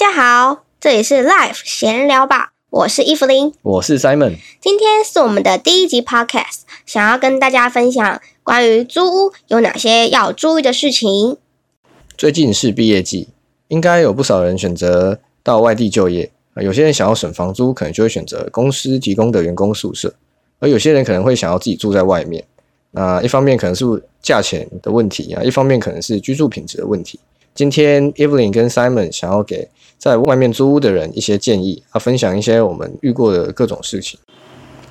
家好，这里是 Life 闲聊吧，我是伊芙琳，我是 Simon。今天是我们的第一集 Podcast，想要跟大家分享关于租屋有哪些要注意的事情。最近是毕业季，应该有不少人选择到外地就业啊。有些人想要省房租，可能就会选择公司提供的员工宿舍；而有些人可能会想要自己住在外面。那一方面可能是价钱的问题啊，一方面可能是居住品质的问题。今天 Evelyn 跟 Simon 想要给在外面租屋的人一些建议，啊，分享一些我们遇过的各种事情。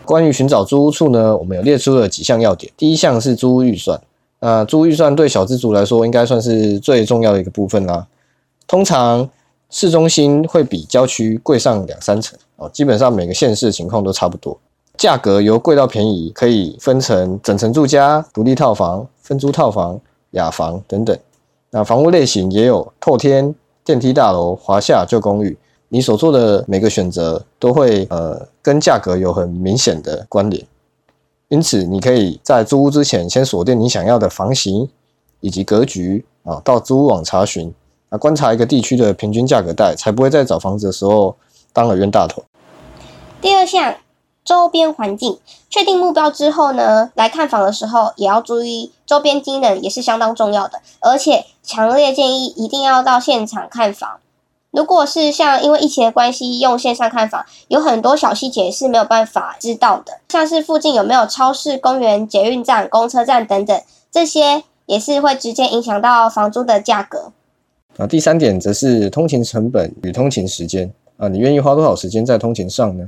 关于寻找租屋处呢，我们有列出了几项要点。第一项是租屋预算，那租屋预算对小资族来说应该算是最重要的一个部分啦。通常市中心会比郊区贵上两三成哦，基本上每个县市情况都差不多。价格由贵到便宜可以分成整层住家、独立套房、分租套房、雅房等等。那房屋类型也有透天、电梯大楼、华夏旧公寓。你所做的每个选择都会呃跟价格有很明显的关联，因此你可以在租屋之前先锁定你想要的房型以及格局啊，到租屋网查询啊，观察一个地区的平均价格带，才不会在找房子的时候当了冤大头。第二项。周边环境确定目标之后呢，来看房的时候也要注意周边机能，也是相当重要的。而且强烈建议一定要到现场看房。如果是像因为疫情的关系用线上看房，有很多小细节是没有办法知道的，像是附近有没有超市、公园、捷运站、公车站等等，这些也是会直接影响到房租的价格。啊，第三点则是通勤成本与通勤时间啊，你愿意花多少时间在通勤上呢？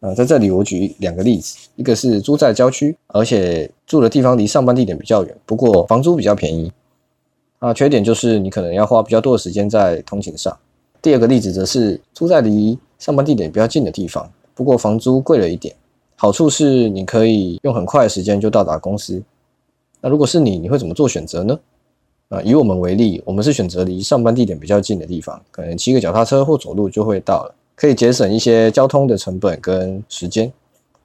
啊，在这里我举两个例子，一个是租在郊区，而且住的地方离上班地点比较远，不过房租比较便宜。啊，缺点就是你可能要花比较多的时间在通勤上。第二个例子则是住在离上班地点比较近的地方，不过房租贵了一点。好处是你可以用很快的时间就到达公司。那如果是你，你会怎么做选择呢？啊，以我们为例，我们是选择离上班地点比较近的地方，可能骑个脚踏车或走路就会到了。可以节省一些交通的成本跟时间，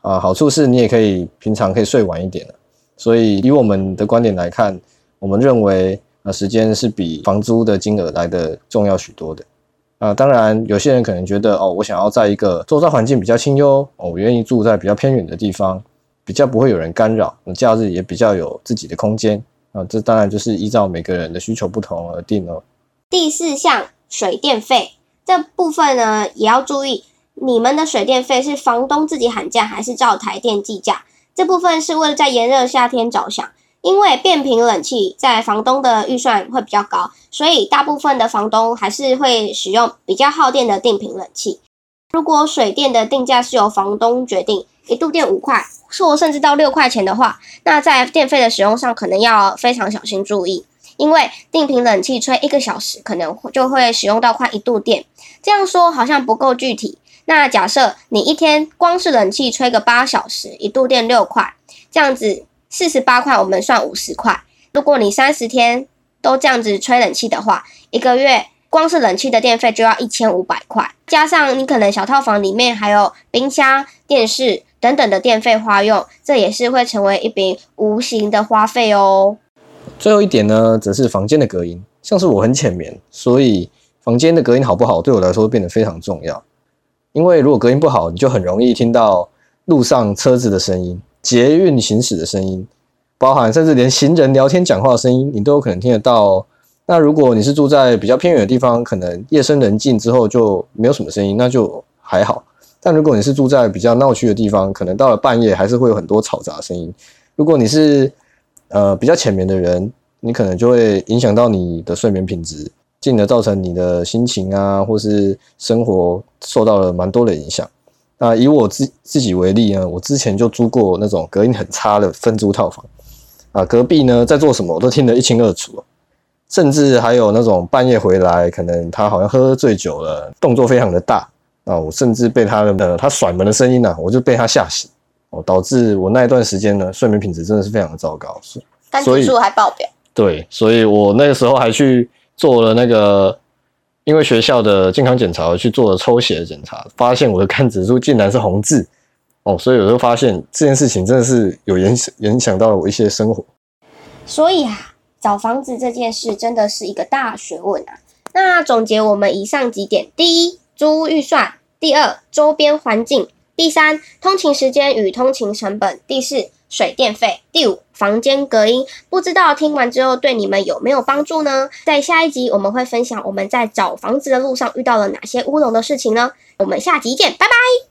啊，好处是你也可以平常可以睡晚一点了。所以以我们的观点来看，我们认为啊，时间是比房租的金额来的重要许多的。啊，当然有些人可能觉得哦，我想要在一个周遭环境比较清幽，哦，我愿意住在比较偏远的地方，比较不会有人干扰，假日也比较有自己的空间。啊，这当然就是依照每个人的需求不同而定哦。第四项，水电费。这部分呢也要注意，你们的水电费是房东自己喊价还是照台电计价？这部分是为了在炎热夏天着想，因为变频冷气在房东的预算会比较高，所以大部分的房东还是会使用比较耗电的定频冷气。如果水电的定价是由房东决定，一度电五块，或甚至到六块钱的话，那在电费的使用上可能要非常小心注意。因为定频冷气吹一个小时，可能就会使用到快一度电。这样说好像不够具体。那假设你一天光是冷气吹个八小时，一度电六块，这样子四十八块，我们算五十块。如果你三十天都这样子吹冷气的话，一个月光是冷气的电费就要一千五百块，加上你可能小套房里面还有冰箱、电视等等的电费花用，这也是会成为一笔无形的花费哦。最后一点呢，则是房间的隔音。像是我很浅眠，所以房间的隔音好不好，对我来说变得非常重要。因为如果隔音不好，你就很容易听到路上车子的声音、捷运行驶的声音，包含甚至连行人聊天讲话的声音，你都有可能听得到。那如果你是住在比较偏远的地方，可能夜深人静之后就没有什么声音，那就还好。但如果你是住在比较闹区的地方，可能到了半夜还是会有很多嘈杂声音。如果你是呃，比较浅眠的人，你可能就会影响到你的睡眠品质，进而造成你的心情啊，或是生活受到了蛮多的影响。那以我自自己为例呢，我之前就租过那种隔音很差的分租套房，啊，隔壁呢在做什么我都听得一清二楚，甚至还有那种半夜回来，可能他好像喝醉酒了，动作非常的大，啊，我甚至被他的他甩门的声音呢，我就被他吓醒。哦，导致我那一段时间呢，睡眠品质真的是非常的糟糕，所以数还爆表。对，所以我那个时候还去做了那个，因为学校的健康检查去做了抽血检查，发现我的肝指数竟然是红字。哦，所以我就发现这件事情真的是有影响影响到了我一些生活。所以啊，找房子这件事真的是一个大学问啊。那总结我们以上几点：第一，租屋预算；第二，周边环境；第三，通勤时间与通勤成本；第四，水电费；第五，房间隔音。不知道听完之后对你们有没有帮助呢？在下一集我们会分享我们在找房子的路上遇到了哪些乌龙的事情呢？我们下集见，拜拜。